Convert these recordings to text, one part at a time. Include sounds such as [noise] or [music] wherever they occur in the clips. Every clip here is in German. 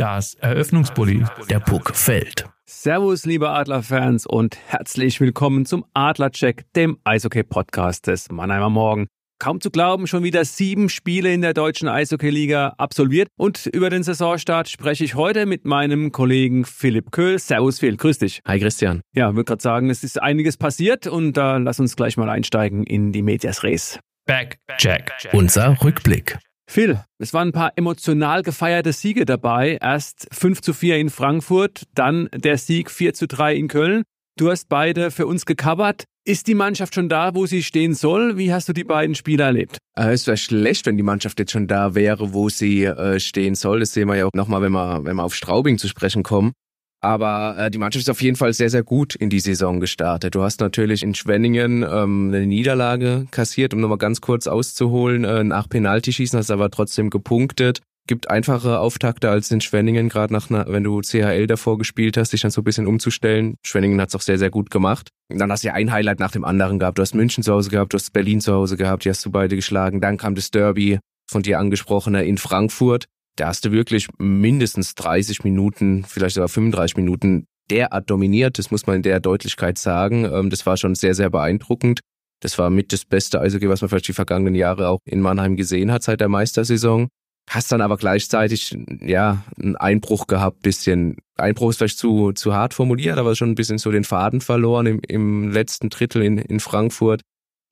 Das Eröffnungsbully. Der Puck fällt. Servus, liebe Adlerfans und herzlich willkommen zum Adlercheck, dem Eishockey-Podcast des Mannheimer Morgen. Kaum zu glauben, schon wieder sieben Spiele in der deutschen Eishockey-Liga absolviert. Und über den Saisonstart spreche ich heute mit meinem Kollegen Philipp Köhl. Servus, Phil, grüß dich. Hi, Christian. Ja, würde gerade sagen, es ist einiges passiert und da äh, lass uns gleich mal einsteigen in die Medias Res. Back, Jack. Unser Rückblick. Phil, es waren ein paar emotional gefeierte Siege dabei. Erst 5 zu 4 in Frankfurt, dann der Sieg 4 zu 3 in Köln. Du hast beide für uns gecovert. Ist die Mannschaft schon da, wo sie stehen soll? Wie hast du die beiden Spiele erlebt? Äh, es wäre schlecht, wenn die Mannschaft jetzt schon da wäre, wo sie äh, stehen soll. Das sehen wir ja auch nochmal, wenn wir, wenn wir auf Straubing zu sprechen kommen. Aber äh, die Mannschaft ist auf jeden Fall sehr, sehr gut in die Saison gestartet. Du hast natürlich in Schwenningen ähm, eine Niederlage kassiert, um nochmal ganz kurz auszuholen. Äh, nach Penaltyschießen hast du aber trotzdem gepunktet. Gibt einfache Auftakte als in Schwenningen, gerade nach einer, wenn du CHL davor gespielt hast, dich dann so ein bisschen umzustellen. Schwenningen hat's auch sehr, sehr gut gemacht. Und dann hast du ja ein Highlight nach dem anderen gehabt. Du hast München zu Hause gehabt, du hast Berlin zu Hause gehabt, die hast du beide geschlagen. Dann kam das Derby von dir angesprochene in Frankfurt da hast du wirklich mindestens 30 Minuten, vielleicht sogar 35 Minuten derart dominiert. Das muss man in der Deutlichkeit sagen. Ähm, das war schon sehr, sehr beeindruckend. Das war mit das beste Eishockey, was man vielleicht die vergangenen Jahre auch in Mannheim gesehen hat seit der Meistersaison. Hast dann aber gleichzeitig, ja, einen Einbruch gehabt, bisschen. Einbruch ist vielleicht zu, zu hart formuliert, aber schon ein bisschen so den Faden verloren im, im letzten Drittel in, in Frankfurt,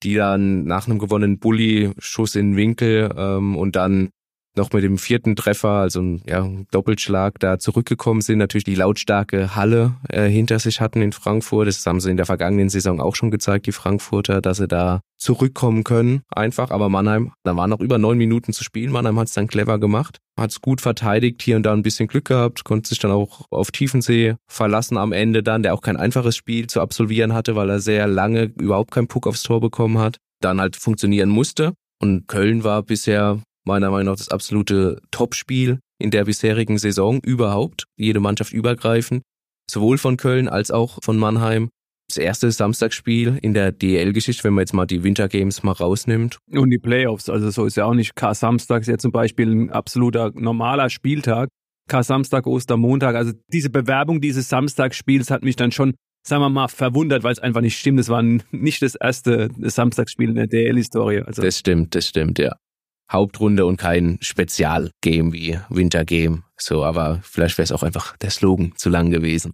die dann nach einem gewonnenen Bully, Schuss in den Winkel ähm, und dann noch mit dem vierten Treffer, also ein ja, Doppelschlag, da zurückgekommen sind, natürlich die lautstarke Halle äh, hinter sich hatten in Frankfurt. Das haben sie in der vergangenen Saison auch schon gezeigt, die Frankfurter, dass sie da zurückkommen können, einfach. Aber Mannheim, da waren noch über neun Minuten zu spielen. Mannheim hat es dann clever gemacht, hat es gut verteidigt, hier und da ein bisschen Glück gehabt, konnte sich dann auch auf Tiefensee verlassen am Ende dann, der auch kein einfaches Spiel zu absolvieren hatte, weil er sehr lange überhaupt keinen Puck aufs Tor bekommen hat. Dann halt funktionieren musste. Und Köln war bisher meiner Meinung nach das absolute Topspiel in der bisherigen Saison überhaupt. Jede Mannschaft übergreifend. Sowohl von Köln als auch von Mannheim. Das erste Samstagsspiel in der DL-Geschichte, wenn man jetzt mal die Wintergames mal rausnimmt. Und die Playoffs, also so ist ja auch nicht K-Samstag, ist ja zum Beispiel ein absoluter normaler Spieltag. K-Samstag, Ostermontag, also diese Bewerbung dieses Samstagsspiels hat mich dann schon sagen wir mal, verwundert, weil es einfach nicht stimmt. Es war nicht das erste Samstagsspiel in der DL-Historie. Also das stimmt, das stimmt, ja. Hauptrunde und kein Spezialgame wie Wintergame. So, aber vielleicht wäre es auch einfach der Slogan zu lang gewesen.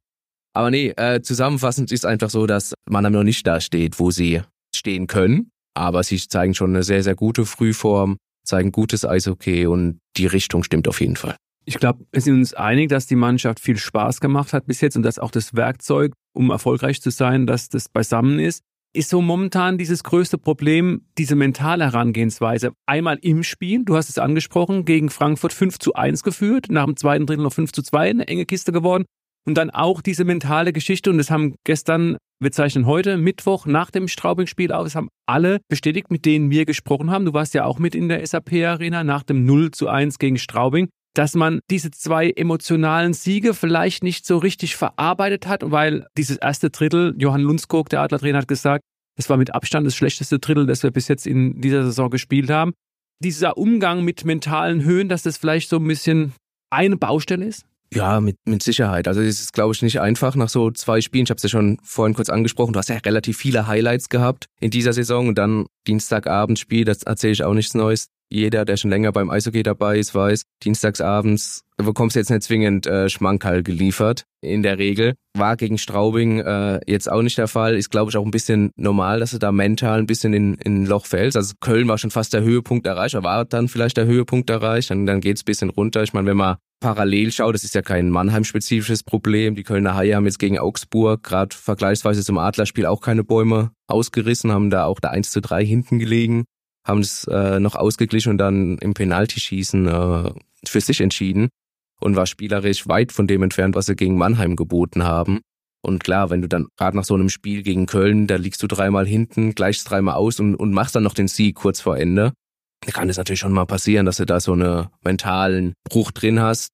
Aber nee, äh, zusammenfassend ist einfach so, dass Mannheim noch nicht da steht, wo sie stehen können. Aber sie zeigen schon eine sehr, sehr gute Frühform, zeigen gutes Eishockey und die Richtung stimmt auf jeden Fall. Ich glaube, wir sind uns einig, dass die Mannschaft viel Spaß gemacht hat bis jetzt und dass auch das Werkzeug, um erfolgreich zu sein, dass das beisammen ist ist so momentan dieses größte Problem, diese mentale Herangehensweise. Einmal im Spiel, du hast es angesprochen, gegen Frankfurt 5 zu 1 geführt, nach dem zweiten Drittel noch 5 zu 2, eine enge Kiste geworden. Und dann auch diese mentale Geschichte, und das haben gestern, wir zeichnen heute, Mittwoch, nach dem Straubing-Spiel auf, das haben alle bestätigt, mit denen wir gesprochen haben. Du warst ja auch mit in der SAP-Arena nach dem 0 zu 1 gegen Straubing dass man diese zwei emotionalen Siege vielleicht nicht so richtig verarbeitet hat, weil dieses erste Drittel, Johann Lundskog, der Adlertrainer, hat gesagt, das war mit Abstand das schlechteste Drittel, das wir bis jetzt in dieser Saison gespielt haben. Dieser Umgang mit mentalen Höhen, dass das vielleicht so ein bisschen eine Baustelle ist? Ja, mit, mit Sicherheit. Also es ist, glaube ich, nicht einfach nach so zwei Spielen. Ich habe es ja schon vorhin kurz angesprochen. Du hast ja relativ viele Highlights gehabt in dieser Saison und dann Dienstagabendspiel, das erzähle ich auch nichts Neues jeder, der schon länger beim Eishockey dabei ist, weiß, dienstagsabends bekommst du jetzt nicht zwingend äh, Schmankerl geliefert. In der Regel. War gegen Straubing äh, jetzt auch nicht der Fall. Ist, glaube ich, auch ein bisschen normal, dass du da mental ein bisschen in, in ein Loch fällst. Also Köln war schon fast der Höhepunkt erreicht, oder war dann vielleicht der Höhepunkt erreicht. Und dann geht's ein bisschen runter. Ich meine, wenn man parallel schaut, das ist ja kein Mannheim-spezifisches Problem. Die Kölner Haie haben jetzt gegen Augsburg gerade vergleichsweise zum Adlerspiel auch keine Bäume ausgerissen, haben da auch da 1 zu 3 hinten gelegen haben es äh, noch ausgeglichen und dann im Penaltyschießen äh, für sich entschieden und war spielerisch weit von dem entfernt, was sie gegen Mannheim geboten haben. Und klar, wenn du dann gerade nach so einem Spiel gegen Köln, da liegst du dreimal hinten, gleichst dreimal aus und, und machst dann noch den Sieg kurz vor Ende, kann es natürlich schon mal passieren, dass du da so einen mentalen Bruch drin hast.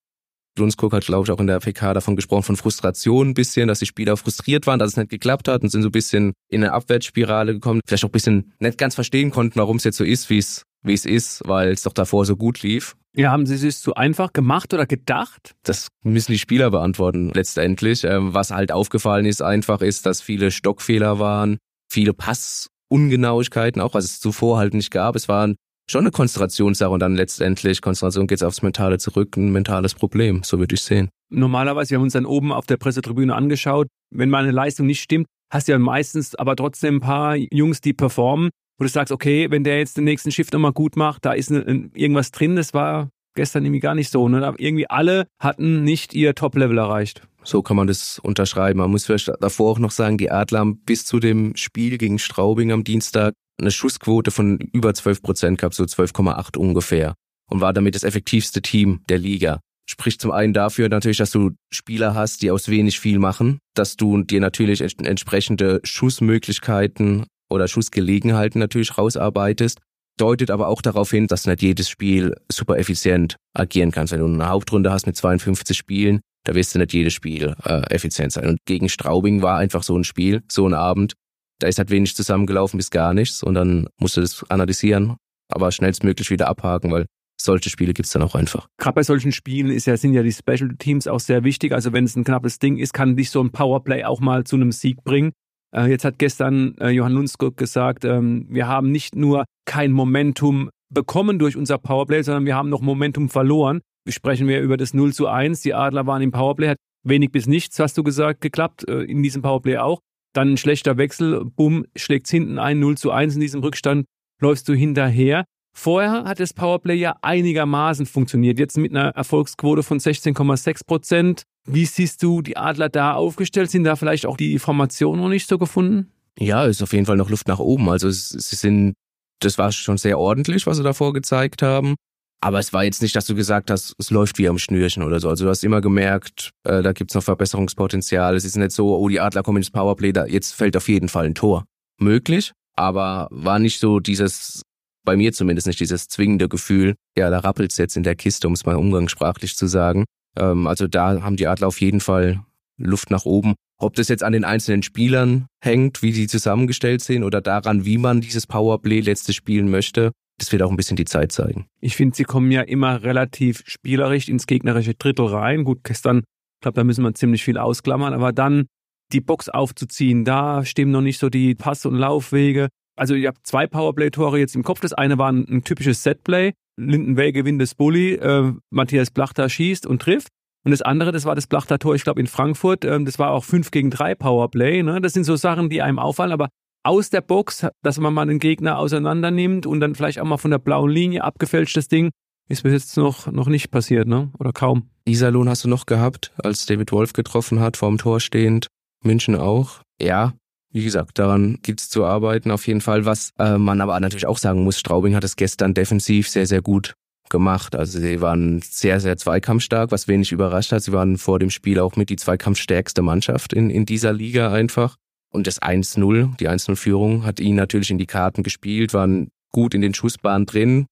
Lundskog hat, glaube ich, auch in der PK davon gesprochen, von Frustration ein bisschen, dass die Spieler frustriert waren, dass es nicht geklappt hat und sind so ein bisschen in eine Abwärtsspirale gekommen. Vielleicht auch ein bisschen nicht ganz verstehen konnten, warum es jetzt so ist, wie es wie es ist, weil es doch davor so gut lief. Ja, haben Sie es zu einfach gemacht oder gedacht? Das müssen die Spieler beantworten letztendlich. Ähm, was halt aufgefallen ist einfach ist, dass viele Stockfehler waren, viele Passungenauigkeiten, auch was es zuvor halt nicht gab. Es waren schon eine Konzentrationssache und dann letztendlich, Konzentration geht aufs Mentale zurück, ein mentales Problem, so würde ich sehen. Normalerweise, wir haben uns dann oben auf der Pressetribüne angeschaut, wenn meine Leistung nicht stimmt, hast du ja meistens aber trotzdem ein paar Jungs, die performen, wo du sagst, okay, wenn der jetzt den nächsten Shift nochmal gut macht, da ist irgendwas drin, das war gestern irgendwie gar nicht so. Ne? Irgendwie alle hatten nicht ihr Top-Level erreicht. So kann man das unterschreiben. Man muss vielleicht davor auch noch sagen, die Adler haben bis zu dem Spiel gegen Straubing am Dienstag eine Schussquote von über 12 Prozent gehabt, so 12,8 ungefähr. Und war damit das effektivste Team der Liga. Spricht zum einen dafür natürlich, dass du Spieler hast, die aus wenig viel machen, dass du dir natürlich entsprechende Schussmöglichkeiten oder Schussgelegenheiten natürlich rausarbeitest, deutet aber auch darauf hin, dass nicht jedes Spiel super effizient agieren kannst. Wenn du eine Hauptrunde hast mit 52 Spielen, da wirst du nicht jedes Spiel äh, effizient sein. Und gegen Straubing war einfach so ein Spiel, so ein Abend, da ist halt wenig zusammengelaufen bis gar nichts und dann musst du das analysieren, aber schnellstmöglich wieder abhaken, weil solche Spiele gibt's dann auch einfach. Gerade bei solchen Spielen ist ja, sind ja die Special Teams auch sehr wichtig. Also wenn es ein knappes Ding ist, kann dich so ein Powerplay auch mal zu einem Sieg bringen. Äh, jetzt hat gestern äh, Johann Lundskog gesagt, ähm, wir haben nicht nur kein Momentum bekommen durch unser Powerplay, sondern wir haben noch Momentum verloren. Wir sprechen wir über das 0 zu 1. Die Adler waren im Powerplay, hat wenig bis nichts, hast du gesagt, geklappt, äh, in diesem Powerplay auch. Dann ein schlechter Wechsel, bumm, schlägt's hinten ein, 0 zu 1 in diesem Rückstand, läufst du hinterher. Vorher hat das Powerplay ja einigermaßen funktioniert. Jetzt mit einer Erfolgsquote von 16,6 Prozent. Wie siehst du die Adler da aufgestellt? Sind da vielleicht auch die Formationen noch nicht so gefunden? Ja, ist auf jeden Fall noch Luft nach oben. Also sie sind, das war schon sehr ordentlich, was sie davor gezeigt haben. Aber es war jetzt nicht, dass du gesagt hast, es läuft wie am Schnürchen oder so. Also du hast immer gemerkt, äh, da gibt's noch Verbesserungspotenzial. Es ist nicht so, oh, die Adler kommen ins Powerplay, da jetzt fällt auf jeden Fall ein Tor. Möglich, aber war nicht so dieses, bei mir zumindest nicht dieses zwingende Gefühl, ja, da rappelt's jetzt in der Kiste, um es mal umgangssprachlich zu sagen. Ähm, also da haben die Adler auf jeden Fall Luft nach oben. Ob das jetzt an den einzelnen Spielern hängt, wie sie zusammengestellt sind oder daran, wie man dieses Powerplay letztes spielen möchte, das wird auch ein bisschen die Zeit zeigen. Ich finde, sie kommen ja immer relativ spielerisch ins gegnerische Drittel rein. Gut, gestern, ich glaube, da müssen wir ziemlich viel ausklammern, aber dann die Box aufzuziehen, da stimmen noch nicht so die Pass- und Laufwege. Also ich habe zwei Powerplay-Tore jetzt im Kopf. Das eine war ein, typisches Setplay. Lindenwell gewinnt das Bully, äh, Matthias Blachter schießt und trifft. Und das andere, das war das Blachter-Tor, ich glaube, in Frankfurt. Ähm, das war auch 5 gegen 3 Powerplay. Ne? Das sind so Sachen, die einem auffallen. Aber aus der Box, dass man mal den Gegner auseinander nimmt und dann vielleicht auch mal von der blauen Linie abgefälschtes Ding, ist bis jetzt noch, noch nicht passiert, ne? Oder kaum. Iserlohn hast du noch gehabt, als David Wolf getroffen hat, vorm Tor stehend. München auch. Ja, wie gesagt, daran gibt's zu arbeiten auf jeden Fall. Was äh, man aber natürlich auch sagen muss, Straubing hat es gestern defensiv sehr, sehr gut gemacht. Also sie waren sehr, sehr zweikampfstark, was wenig überrascht hat. Sie waren vor dem Spiel auch mit die zweikampfstärkste Mannschaft in, in dieser Liga einfach. Und das 1-0, die 1-0-Führung, hat ihnen natürlich in die Karten gespielt, waren gut in den Schussbahnen drin.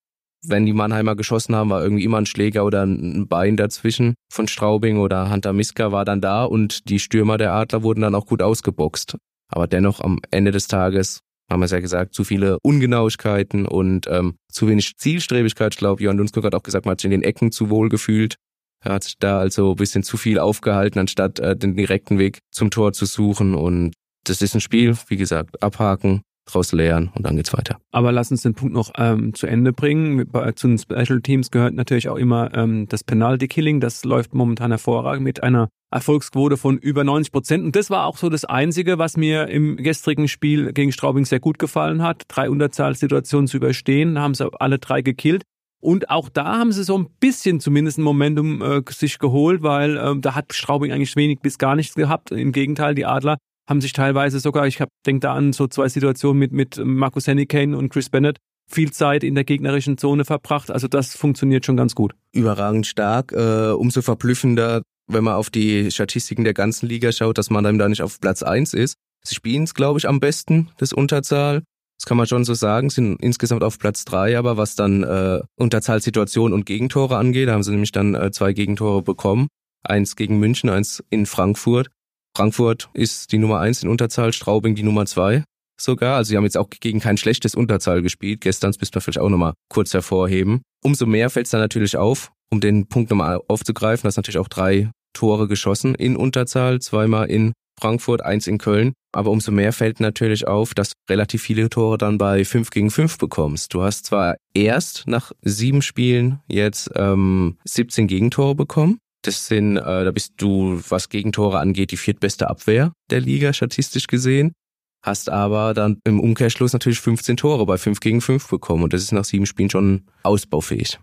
Wenn die Mannheimer geschossen haben, war irgendwie immer ein Schläger oder ein Bein dazwischen von Straubing oder Hunter Miska war dann da und die Stürmer der Adler wurden dann auch gut ausgeboxt. Aber dennoch am Ende des Tages haben wir es ja gesagt, zu viele Ungenauigkeiten und ähm, zu wenig Zielstrebigkeit. Ich glaube, Johann Lundskog hat auch gesagt, man hat sich in den Ecken zu wohl gefühlt. Er hat sich da also ein bisschen zu viel aufgehalten, anstatt äh, den direkten Weg zum Tor zu suchen. Und das ist ein Spiel, wie gesagt, abhaken, draus lernen und dann geht's weiter. Aber lass uns den Punkt noch ähm, zu Ende bringen. Bei, zu den Special Teams gehört natürlich auch immer ähm, das Penalty Killing. Das läuft momentan hervorragend mit einer Erfolgsquote von über 90 Prozent. Und das war auch so das Einzige, was mir im gestrigen Spiel gegen Straubing sehr gut gefallen hat. Drei Unterzahlsituationen zu überstehen, da haben sie alle drei gekillt. Und auch da haben sie so ein bisschen zumindest ein Momentum äh, sich geholt, weil äh, da hat Straubing eigentlich wenig bis gar nichts gehabt. Im Gegenteil, die Adler haben sich teilweise sogar, ich denke da an so zwei Situationen mit, mit Markus Hennikane und Chris Bennett, viel Zeit in der gegnerischen Zone verbracht. Also das funktioniert schon ganz gut. Überragend stark. Äh, umso verblüffender, wenn man auf die Statistiken der ganzen Liga schaut, dass man dann da nicht auf Platz eins ist. Sie spielen es, glaube ich, am besten, das Unterzahl. Das kann man schon so sagen, sind insgesamt auf Platz drei, aber was dann äh, Unterzahlsituationen und Gegentore angeht, da haben sie nämlich dann äh, zwei Gegentore bekommen. Eins gegen München, eins in Frankfurt. Frankfurt ist die Nummer eins in Unterzahl, Straubing die Nummer zwei. sogar. Also sie haben jetzt auch gegen kein schlechtes Unterzahl gespielt. Gestern müssen wir vielleicht auch nochmal kurz hervorheben. Umso mehr fällt es dann natürlich auf, um den Punkt nochmal aufzugreifen, dass natürlich auch drei Tore geschossen in Unterzahl, zweimal in Frankfurt, eins in Köln. Aber umso mehr fällt natürlich auf, dass relativ viele Tore dann bei 5 gegen 5 bekommst. Du hast zwar erst nach sieben Spielen jetzt ähm, 17 Gegentore bekommen. Das sind, äh, da bist du, was Gegentore angeht, die viertbeste Abwehr der Liga, statistisch gesehen. Hast aber dann im Umkehrschluss natürlich 15 Tore bei 5 gegen 5 bekommen. Und das ist nach sieben Spielen schon ausbaufähig.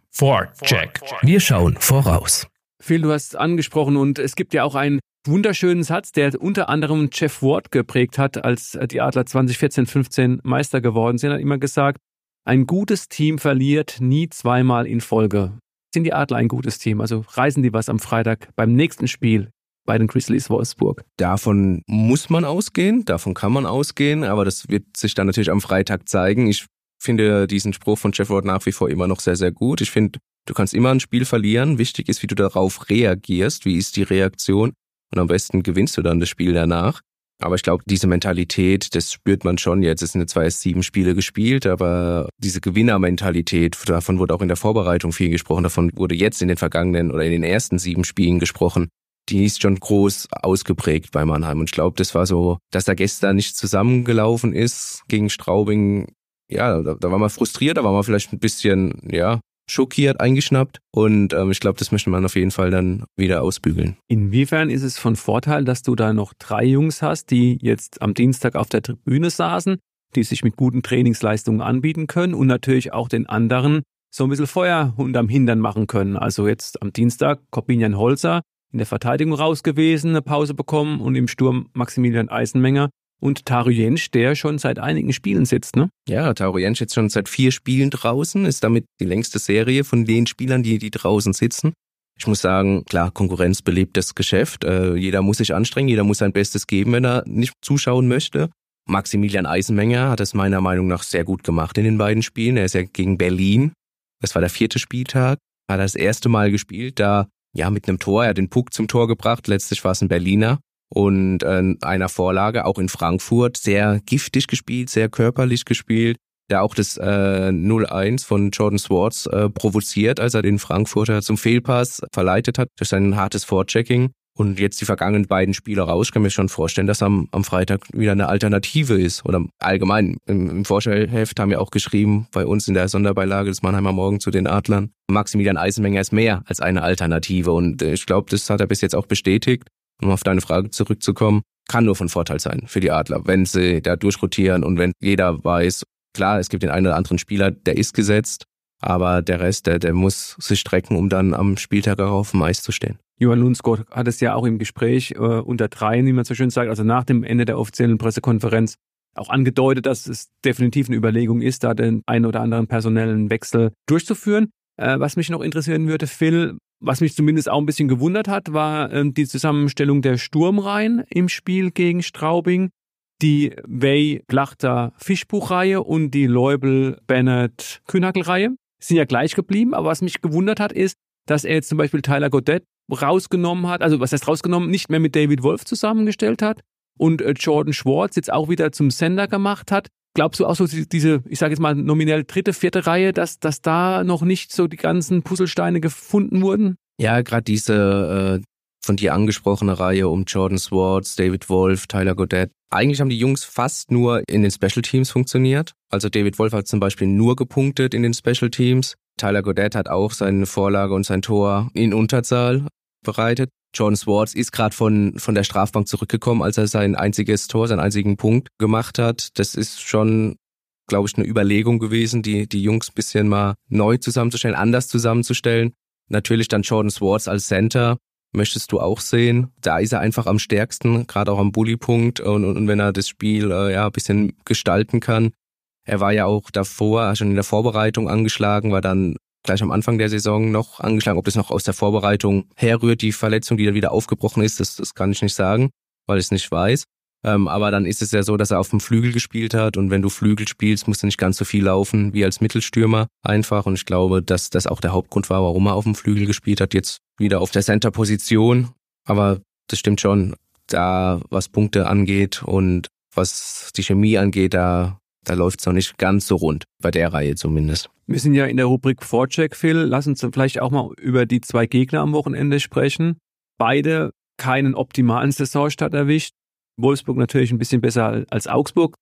Check. Wir schauen voraus. Phil, du hast angesprochen und es gibt ja auch einen wunderschönen Satz, der unter anderem Jeff Ward geprägt hat, als die Adler 2014-15 Meister geworden sind. Er hat immer gesagt, ein gutes Team verliert nie zweimal in Folge. Sind die Adler ein gutes Team? Also reisen die was am Freitag beim nächsten Spiel bei den Grizzlies Wolfsburg? Davon muss man ausgehen, davon kann man ausgehen, aber das wird sich dann natürlich am Freitag zeigen. Ich finde diesen Spruch von Jeff Ward nach wie vor immer noch sehr, sehr gut. Ich finde, du kannst immer ein Spiel verlieren. Wichtig ist, wie du darauf reagierst. Wie ist die Reaktion? Und am besten gewinnst du dann das Spiel danach. Aber ich glaube, diese Mentalität, das spürt man schon jetzt. Es sind zwar erst sieben Spiele gespielt, aber diese Gewinnermentalität, davon wurde auch in der Vorbereitung viel gesprochen, davon wurde jetzt in den vergangenen oder in den ersten sieben Spielen gesprochen. Die ist schon groß ausgeprägt bei Mannheim. Und ich glaube, das war so, dass da gestern nicht zusammengelaufen ist gegen Straubing. Ja, da, da war man frustriert, da war man vielleicht ein bisschen, ja, schockiert, eingeschnappt. Und ähm, ich glaube, das möchte man auf jeden Fall dann wieder ausbügeln. Inwiefern ist es von Vorteil, dass du da noch drei Jungs hast, die jetzt am Dienstag auf der Tribüne saßen, die sich mit guten Trainingsleistungen anbieten können und natürlich auch den anderen so ein bisschen Feuer unterm Hintern machen können. Also jetzt am Dienstag Corbinian Holzer in der Verteidigung raus gewesen, eine Pause bekommen und im Sturm Maximilian Eisenmenger und Taru Jensch, der schon seit einigen Spielen sitzt, ne? Ja, Taru Jensch jetzt schon seit vier Spielen draußen, ist damit die längste Serie von den Spielern, die, die draußen sitzen. Ich muss sagen, klar, Konkurrenz belebt das Geschäft. Äh, jeder muss sich anstrengen, jeder muss sein Bestes geben, wenn er nicht zuschauen möchte. Maximilian Eisenmenger hat es meiner Meinung nach sehr gut gemacht in den beiden Spielen. Er ist ja gegen Berlin. Das war der vierte Spieltag. Hat er das erste Mal gespielt, da ja mit einem Tor. Er hat den Puck zum Tor gebracht. Letztlich war es ein Berliner und äh, einer Vorlage, auch in Frankfurt, sehr giftig gespielt, sehr körperlich gespielt, der auch das äh, 0-1 von Jordan Swartz äh, provoziert, als er den Frankfurter zum Fehlpass verleitet hat durch sein hartes Vorchecking. Und jetzt die vergangenen beiden Spiele raus, ich kann mir schon vorstellen, dass am, am Freitag wieder eine Alternative ist. Oder allgemein, im, im Vorstellheft haben wir auch geschrieben, bei uns in der Sonderbeilage des Mannheimer Morgen zu den Adlern, Maximilian Eisenmenger ist mehr als eine Alternative. Und äh, ich glaube, das hat er bis jetzt auch bestätigt um auf deine Frage zurückzukommen, kann nur von Vorteil sein für die Adler, wenn sie da durchrotieren und wenn jeder weiß, klar, es gibt den einen oder anderen Spieler, der ist gesetzt, aber der Rest, der, der muss sich strecken, um dann am Spieltag auch auf dem Eis zu stehen. Johann Lundskog hat es ja auch im Gespräch äh, unter dreien, wie man so schön sagt, also nach dem Ende der offiziellen Pressekonferenz auch angedeutet, dass es definitiv eine Überlegung ist, da den einen oder anderen personellen Wechsel durchzuführen. Äh, was mich noch interessieren würde, Phil, was mich zumindest auch ein bisschen gewundert hat, war äh, die Zusammenstellung der Sturmreihen im Spiel gegen Straubing. Die Way Plachter Fischbuchreihe und die Leubel Bennett Kühnhackelreihe sind ja gleich geblieben, aber was mich gewundert hat, ist, dass er jetzt zum Beispiel Tyler Godet rausgenommen hat, also was heißt rausgenommen, nicht mehr mit David Wolf zusammengestellt hat und äh, Jordan Schwartz jetzt auch wieder zum Sender gemacht hat. Glaubst du auch so diese, ich sage jetzt mal nominell dritte, vierte Reihe, dass, dass da noch nicht so die ganzen Puzzlesteine gefunden wurden? Ja, gerade diese äh, von dir angesprochene Reihe um Jordan Swartz, David Wolf, Tyler Godet. Eigentlich haben die Jungs fast nur in den Special Teams funktioniert. Also David Wolf hat zum Beispiel nur gepunktet in den Special Teams. Tyler Godet hat auch seine Vorlage und sein Tor in Unterzahl bereitet. Jordan Swartz ist gerade von, von der Strafbank zurückgekommen, als er sein einziges Tor, seinen einzigen Punkt gemacht hat. Das ist schon, glaube ich, eine Überlegung gewesen, die, die Jungs ein bisschen mal neu zusammenzustellen, anders zusammenzustellen. Natürlich dann Jordan Swartz als Center möchtest du auch sehen. Da ist er einfach am stärksten, gerade auch am Bully-Punkt und, und, und, wenn er das Spiel äh, ja ein bisschen gestalten kann. Er war ja auch davor, schon in der Vorbereitung angeschlagen, war dann gleich am Anfang der Saison noch angeschlagen. Ob das noch aus der Vorbereitung herrührt, die Verletzung, die dann wieder aufgebrochen ist, das, das kann ich nicht sagen, weil ich es nicht weiß. Ähm, aber dann ist es ja so, dass er auf dem Flügel gespielt hat und wenn du Flügel spielst, musst du nicht ganz so viel laufen wie als Mittelstürmer einfach. Und ich glaube, dass das auch der Hauptgrund war, warum er auf dem Flügel gespielt hat. Jetzt wieder auf der Center-Position. Aber das stimmt schon, da was Punkte angeht und was die Chemie angeht, da, da läuft es noch nicht ganz so rund, bei der Reihe zumindest. Wir sind ja in der Rubrik Vorcheck, Phil. Lass uns vielleicht auch mal über die zwei Gegner am Wochenende sprechen. Beide keinen optimalen Saisonstart erwischt. Wolfsburg natürlich ein bisschen besser als Augsburg.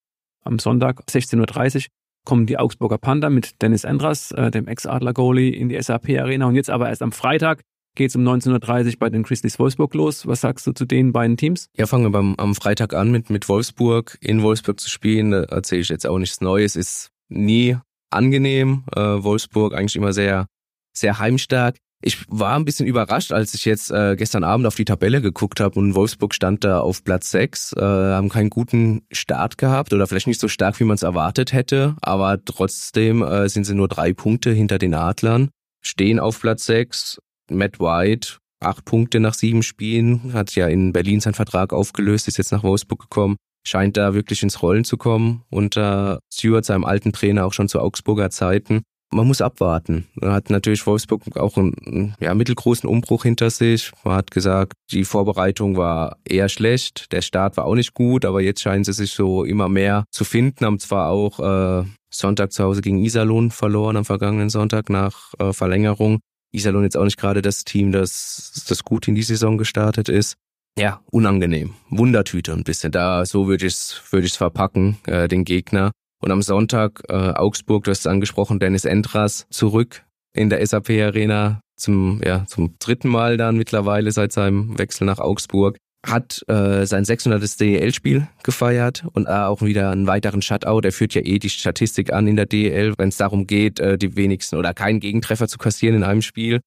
Am Sonntag 16.30 Uhr kommen die Augsburger Panther mit Dennis Endras, äh, dem Ex-Adler-Goalie, in die SAP-Arena. Und jetzt aber erst am Freitag geht es um 19.30 Uhr bei den Grizzlies Wolfsburg los. Was sagst du zu den beiden Teams? Ja, fangen wir beim, am Freitag an mit, mit Wolfsburg. In Wolfsburg zu spielen, da erzähle ich jetzt auch nichts Neues, ist nie angenehm. Äh, Wolfsburg eigentlich immer sehr, sehr heimstark. Ich war ein bisschen überrascht, als ich jetzt äh, gestern Abend auf die Tabelle geguckt habe und Wolfsburg stand da auf Platz 6, äh, haben keinen guten Start gehabt oder vielleicht nicht so stark, wie man es erwartet hätte, aber trotzdem äh, sind sie nur drei Punkte hinter den Adlern, stehen auf Platz 6. Matt White, acht Punkte nach sieben Spielen, hat ja in Berlin seinen Vertrag aufgelöst, ist jetzt nach Wolfsburg gekommen, scheint da wirklich ins Rollen zu kommen unter Stewart, seinem alten Trainer, auch schon zu Augsburger Zeiten man muss abwarten. Man hat natürlich Wolfsburg auch einen ja, mittelgroßen Umbruch hinter sich. Man hat gesagt, die Vorbereitung war eher schlecht, der Start war auch nicht gut, aber jetzt scheinen sie sich so immer mehr zu finden, haben zwar auch äh, Sonntag zu Hause gegen Iserlohn verloren am vergangenen Sonntag nach äh, Verlängerung. Iserlohn jetzt auch nicht gerade das Team, das, das gut in die Saison gestartet ist. Ja, unangenehm. Wundertüte ein bisschen. Da, so würde ich es würd ich's verpacken, äh, den Gegner. Und am Sonntag äh, Augsburg, du hast es angesprochen, Dennis Endras zurück in der SAP Arena zum, ja, zum dritten Mal dann mittlerweile seit seinem Wechsel nach Augsburg. Hat äh, sein 600. DEL-Spiel gefeiert und auch wieder einen weiteren Shutout. Er führt ja eh die Statistik an in der DEL, wenn es darum geht, äh, die wenigsten oder keinen Gegentreffer zu kassieren in einem Spiel.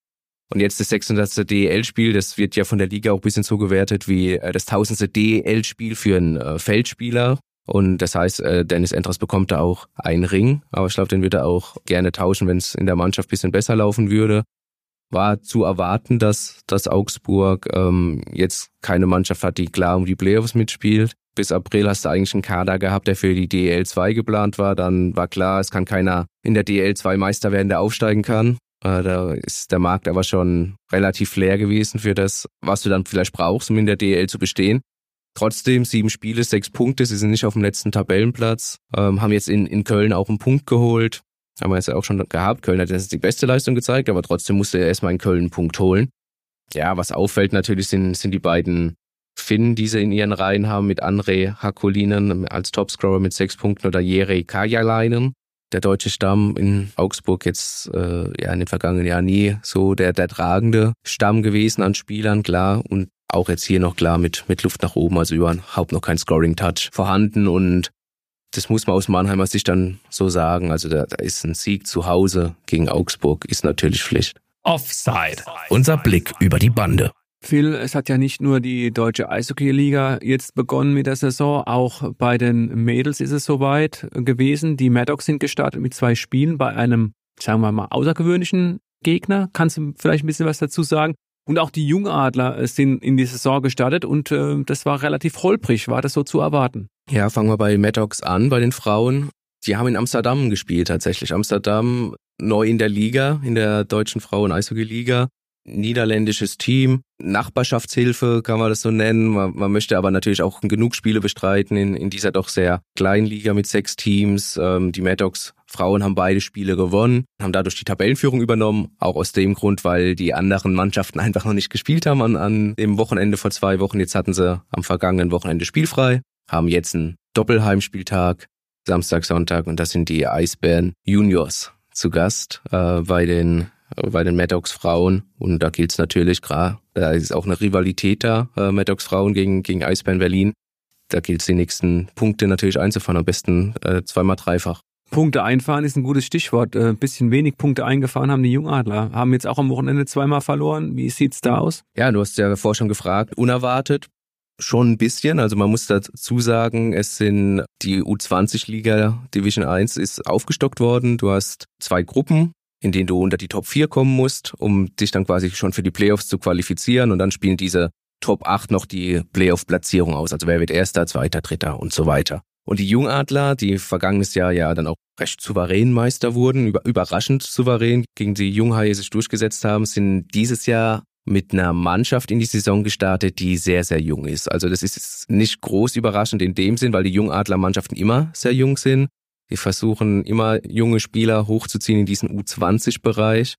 Und jetzt das 600. DEL-Spiel, das wird ja von der Liga auch ein bisschen so gewertet wie äh, das 1000. DEL-Spiel für einen äh, Feldspieler. Und das heißt, äh, Dennis Entras bekommt da auch einen Ring, aber ich glaube, den würde er auch gerne tauschen, wenn es in der Mannschaft bisschen besser laufen würde. War zu erwarten, dass, dass Augsburg ähm, jetzt keine Mannschaft hat, die klar um die Playoffs mitspielt. Bis April hast du eigentlich einen Kader gehabt, der für die DL 2 geplant war. Dann war klar, es kann keiner in der DL 2 Meister werden, der aufsteigen kann. Äh, da ist der Markt aber schon relativ leer gewesen für das, was du dann vielleicht brauchst, um in der DL zu bestehen. Trotzdem sieben Spiele, sechs Punkte. Sie sind nicht auf dem letzten Tabellenplatz. Ähm, haben jetzt in, in Köln auch einen Punkt geholt. Haben wir jetzt ja auch schon gehabt. Köln hat jetzt die beste Leistung gezeigt, aber trotzdem musste er erstmal in Köln einen Punkt holen. Ja, was auffällt natürlich sind, sind die beiden Finnen, die sie in ihren Reihen haben, mit André Hakolinen als Topscorer mit sechs Punkten oder Jere Kajalainen. Der deutsche Stamm in Augsburg jetzt äh, ja in den vergangenen Jahren nie so der, der tragende Stamm gewesen an Spielern, klar. Und auch jetzt hier noch klar mit, mit Luft nach oben, also überhaupt noch kein Scoring-Touch vorhanden und das muss man aus Mannheimer Sicht dann so sagen. Also da, da ist ein Sieg zu Hause gegen Augsburg, ist natürlich Pflicht. Offside. Unser Blick über die Bande. Phil, es hat ja nicht nur die deutsche Eishockey-Liga jetzt begonnen mit der Saison, auch bei den Mädels ist es soweit gewesen. Die Maddox sind gestartet mit zwei Spielen bei einem, sagen wir mal, außergewöhnlichen Gegner. Kannst du vielleicht ein bisschen was dazu sagen? Und auch die Jungadler sind in die Saison gestartet und äh, das war relativ holprig. War das so zu erwarten? Ja, fangen wir bei Maddox an, bei den Frauen. Die haben in Amsterdam gespielt tatsächlich. Amsterdam neu in der Liga, in der deutschen Frauen-Eishockey-Liga niederländisches Team. Nachbarschaftshilfe kann man das so nennen. Man, man, möchte aber natürlich auch genug Spiele bestreiten in, in dieser doch sehr kleinen Liga mit sechs Teams. Ähm, die Maddox Frauen haben beide Spiele gewonnen, haben dadurch die Tabellenführung übernommen. Auch aus dem Grund, weil die anderen Mannschaften [laughs] einfach noch nicht gespielt haben an, an dem Wochenende vor zwei Wochen. Jetzt hatten sie am vergangenen Wochenende spielfrei, haben jetzt einen Doppelheimspieltag, Samstag, Sonntag und das sind die Eisbären Juniors zu Gast äh, bei den bei den Maddox Frauen. Und da gilt es natürlich, klar, da ist auch eine Rivalität da, äh, Maddox Frauen gegen, gegen Eisbären Berlin. Da gilt es die nächsten Punkte natürlich einzufahren, am besten äh, zweimal dreifach. Punkte einfahren ist ein gutes Stichwort. Ein äh, bisschen wenig Punkte eingefahren haben die Jungadler. Haben jetzt auch am Wochenende zweimal verloren. Wie sieht's da aus? Ja, du hast ja davor schon gefragt. Unerwartet. Schon ein bisschen. Also man muss dazu sagen, es sind die U20-Liga Division 1 ist aufgestockt worden. Du hast zwei Gruppen in denen du unter die Top 4 kommen musst, um dich dann quasi schon für die Playoffs zu qualifizieren und dann spielen diese Top 8 noch die Playoff-Platzierung aus. Also wer wird Erster, Zweiter, Dritter und so weiter. Und die Jungadler, die vergangenes Jahr ja dann auch recht souverän Meister wurden, überraschend souverän gegen die Junghaie sich durchgesetzt haben, sind dieses Jahr mit einer Mannschaft in die Saison gestartet, die sehr, sehr jung ist. Also das ist nicht groß überraschend in dem Sinn, weil die Jungadlermannschaften immer sehr jung sind. Die versuchen immer junge Spieler hochzuziehen in diesen U20-Bereich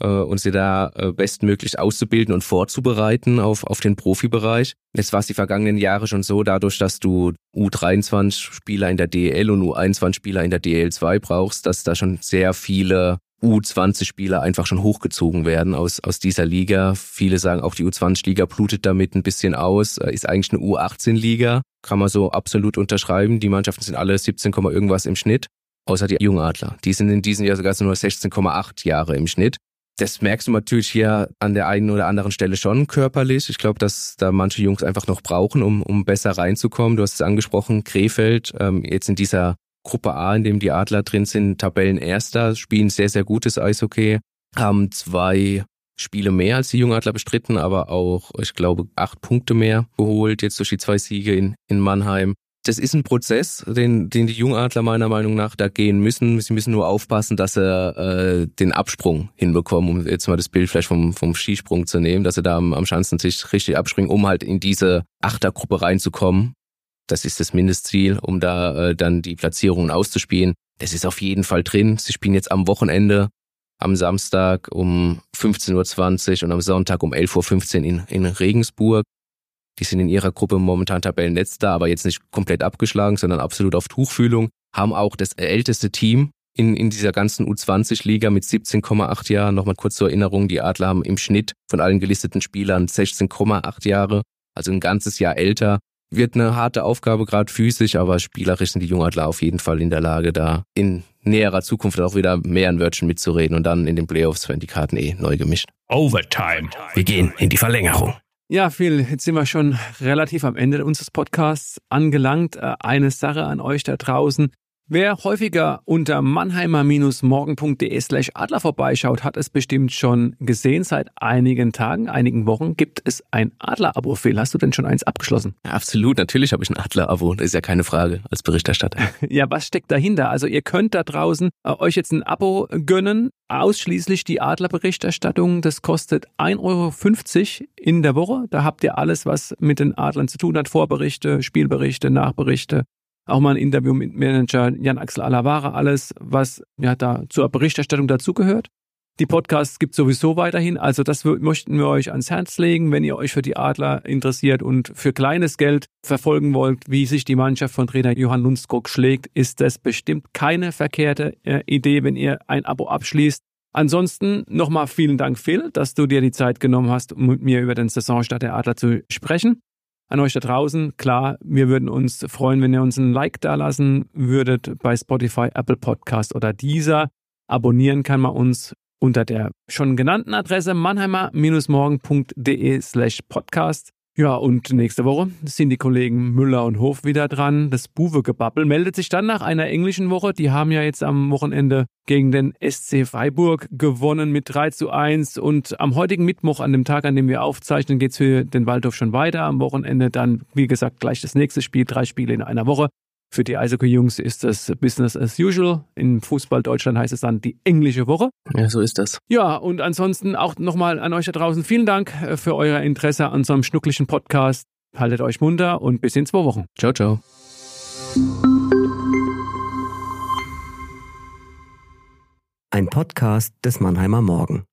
äh, und sie da äh, bestmöglich auszubilden und vorzubereiten auf, auf den Profibereich. Jetzt war es die vergangenen Jahre schon so, dadurch, dass du U23-Spieler in der DL und U21-Spieler in der DL2 brauchst, dass da schon sehr viele U20-Spieler einfach schon hochgezogen werden aus, aus dieser Liga. Viele sagen auch, die U20-Liga blutet damit ein bisschen aus, äh, ist eigentlich eine U18-Liga. Kann man so absolut unterschreiben. Die Mannschaften sind alle 17, irgendwas im Schnitt, außer die Jungadler. Die sind in diesem Jahr sogar nur 16,8 Jahre im Schnitt. Das merkst du natürlich hier an der einen oder anderen Stelle schon körperlich. Ich glaube, dass da manche Jungs einfach noch brauchen, um, um besser reinzukommen. Du hast es angesprochen, Krefeld, ähm, jetzt in dieser Gruppe A, in dem die Adler drin sind, Tabellenerster, spielen sehr, sehr gutes Eishockey, haben zwei Spiele mehr als die Jungadler bestritten, aber auch, ich glaube, acht Punkte mehr geholt, jetzt durch die zwei Siege in, in Mannheim. Das ist ein Prozess, den, den die Jungadler meiner Meinung nach da gehen müssen. Sie müssen nur aufpassen, dass sie äh, den Absprung hinbekommen, um jetzt mal das Bild vielleicht vom, vom Skisprung zu nehmen, dass sie da am, am Schanzentisch richtig abspringen, um halt in diese Achtergruppe reinzukommen. Das ist das Mindestziel, um da äh, dann die Platzierungen auszuspielen. Das ist auf jeden Fall drin. Sie spielen jetzt am Wochenende, am Samstag um 15.20 Uhr und am Sonntag um 11.15 Uhr in, in Regensburg. Die sind in ihrer Gruppe momentan Tabellenletzter, aber jetzt nicht komplett abgeschlagen, sondern absolut auf Tuchfühlung. Haben auch das älteste Team in, in dieser ganzen U20-Liga mit 17,8 Jahren. Nochmal kurz zur Erinnerung, die Adler haben im Schnitt von allen gelisteten Spielern 16,8 Jahre, also ein ganzes Jahr älter wird eine harte Aufgabe, gerade physisch, aber spielerisch sind die Jungadler auf jeden Fall in der Lage, da in näherer Zukunft auch wieder mehr ein Wörtchen mitzureden und dann in den Playoffs werden die Karten eh neu gemischt. Overtime. Wir gehen in die Verlängerung. Ja, Phil, jetzt sind wir schon relativ am Ende unseres Podcasts angelangt. Äh, eine Sache an euch da draußen. Wer häufiger unter mannheimer-morgen.de slash Adler vorbeischaut, hat es bestimmt schon gesehen. Seit einigen Tagen, einigen Wochen gibt es ein Adler-Abo. Phil, hast du denn schon eins abgeschlossen? Ja, absolut, natürlich habe ich ein Adler-Abo. Das ist ja keine Frage als Berichterstatter. [laughs] ja, was steckt dahinter? Also ihr könnt da draußen äh, euch jetzt ein Abo gönnen. Ausschließlich die Adler-Berichterstattung. Das kostet 1,50 Euro in der Woche. Da habt ihr alles, was mit den Adlern zu tun hat. Vorberichte, Spielberichte, Nachberichte, auch mal ein Interview mit Manager Jan-Axel Alavara, alles, was ja da zur Berichterstattung dazugehört. Die Podcasts gibt sowieso weiterhin, also das möchten wir euch ans Herz legen, wenn ihr euch für die Adler interessiert und für kleines Geld verfolgen wollt, wie sich die Mannschaft von Trainer Johann Lundskog schlägt, ist das bestimmt keine verkehrte äh, Idee, wenn ihr ein Abo abschließt. Ansonsten nochmal vielen Dank, Phil, dass du dir die Zeit genommen hast, um mit mir über den Saisonstart der Adler zu sprechen an euch da draußen. Klar, wir würden uns freuen, wenn ihr uns ein Like da lassen würdet bei Spotify, Apple Podcast oder dieser. Abonnieren kann man uns unter der schon genannten Adresse mannheimer-morgen.de slash podcast. Ja, und nächste Woche sind die Kollegen Müller und Hof wieder dran. Das Buwe-Gebabbel meldet sich dann nach einer englischen Woche. Die haben ja jetzt am Wochenende gegen den SC Freiburg gewonnen mit 3 zu 1. Und am heutigen Mittwoch, an dem Tag, an dem wir aufzeichnen, geht es für den Waldhof schon weiter. Am Wochenende dann, wie gesagt, gleich das nächste Spiel. Drei Spiele in einer Woche. Für die Eishockey-Jungs ist das Business as usual. In Fußball Deutschland heißt es dann die englische Woche. Ja, so ist das. Ja, und ansonsten auch nochmal an euch da draußen vielen Dank äh, für euer Interesse an so einem schnucklichen Podcast. Haltet euch munter und bis in zwei Wochen. Ciao, ciao. Ein Podcast des Mannheimer Morgen.